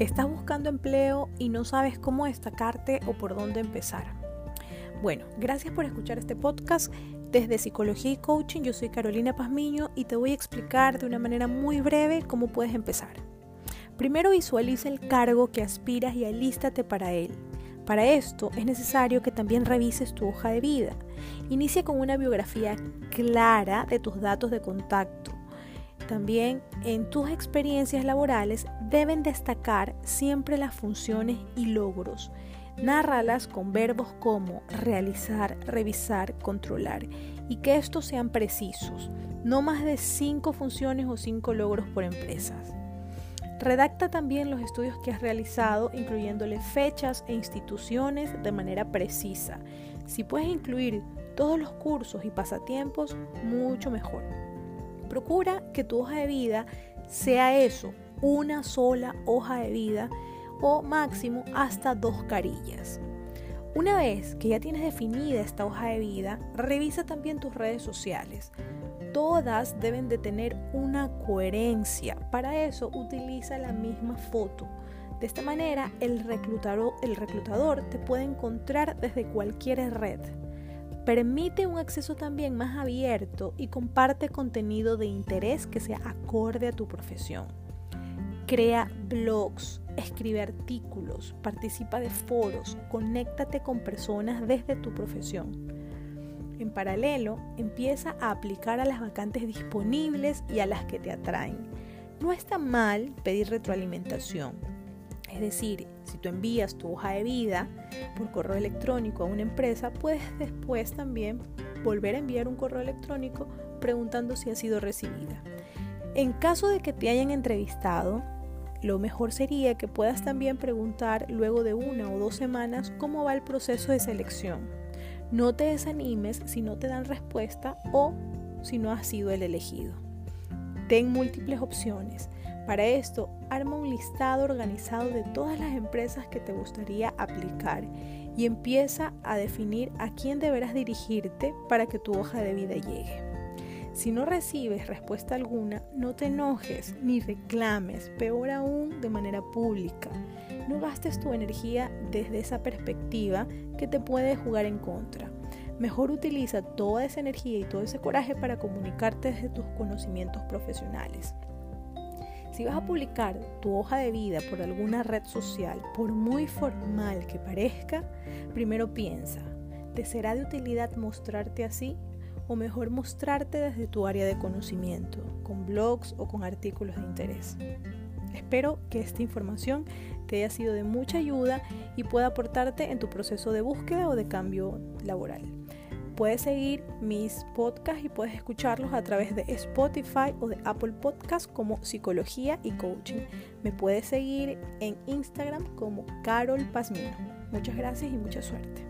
¿Estás buscando empleo y no sabes cómo destacarte o por dónde empezar? Bueno, gracias por escuchar este podcast. Desde Psicología y Coaching, yo soy Carolina Pazmiño y te voy a explicar de una manera muy breve cómo puedes empezar. Primero visualiza el cargo que aspiras y alístate para él. Para esto es necesario que también revises tu hoja de vida. Inicia con una biografía clara de tus datos de contacto también en tus experiencias laborales deben destacar siempre las funciones y logros. Nárralas con verbos como realizar, revisar, controlar y que estos sean precisos, no más de cinco funciones o cinco logros por empresas. Redacta también los estudios que has realizado, incluyéndole fechas e instituciones de manera precisa. Si puedes incluir todos los cursos y pasatiempos, mucho mejor. Procura que tu hoja de vida sea eso, una sola hoja de vida o máximo hasta dos carillas. Una vez que ya tienes definida esta hoja de vida, revisa también tus redes sociales. Todas deben de tener una coherencia. Para eso utiliza la misma foto. De esta manera el reclutador, el reclutador te puede encontrar desde cualquier red. Permite un acceso también más abierto y comparte contenido de interés que sea acorde a tu profesión. Crea blogs, escribe artículos, participa de foros, conéctate con personas desde tu profesión. En paralelo, empieza a aplicar a las vacantes disponibles y a las que te atraen. No está mal pedir retroalimentación, es decir, si tú envías tu hoja de vida por correo electrónico a una empresa, puedes después también volver a enviar un correo electrónico preguntando si ha sido recibida. En caso de que te hayan entrevistado, lo mejor sería que puedas también preguntar luego de una o dos semanas cómo va el proceso de selección. No te desanimes si no te dan respuesta o si no has sido el elegido. Ten múltiples opciones. Para esto, arma un listado organizado de todas las empresas que te gustaría aplicar y empieza a definir a quién deberás dirigirte para que tu hoja de vida llegue. Si no recibes respuesta alguna, no te enojes ni reclames, peor aún de manera pública. No gastes tu energía desde esa perspectiva que te puede jugar en contra. Mejor utiliza toda esa energía y todo ese coraje para comunicarte desde tus conocimientos profesionales. Si vas a publicar tu hoja de vida por alguna red social, por muy formal que parezca, primero piensa, ¿te será de utilidad mostrarte así? O mejor mostrarte desde tu área de conocimiento, con blogs o con artículos de interés. Espero que esta información te haya sido de mucha ayuda y pueda aportarte en tu proceso de búsqueda o de cambio laboral. Puedes seguir mis podcasts y puedes escucharlos a través de Spotify o de Apple Podcasts como Psicología y Coaching. Me puedes seguir en Instagram como Carol Pazmino. Muchas gracias y mucha suerte.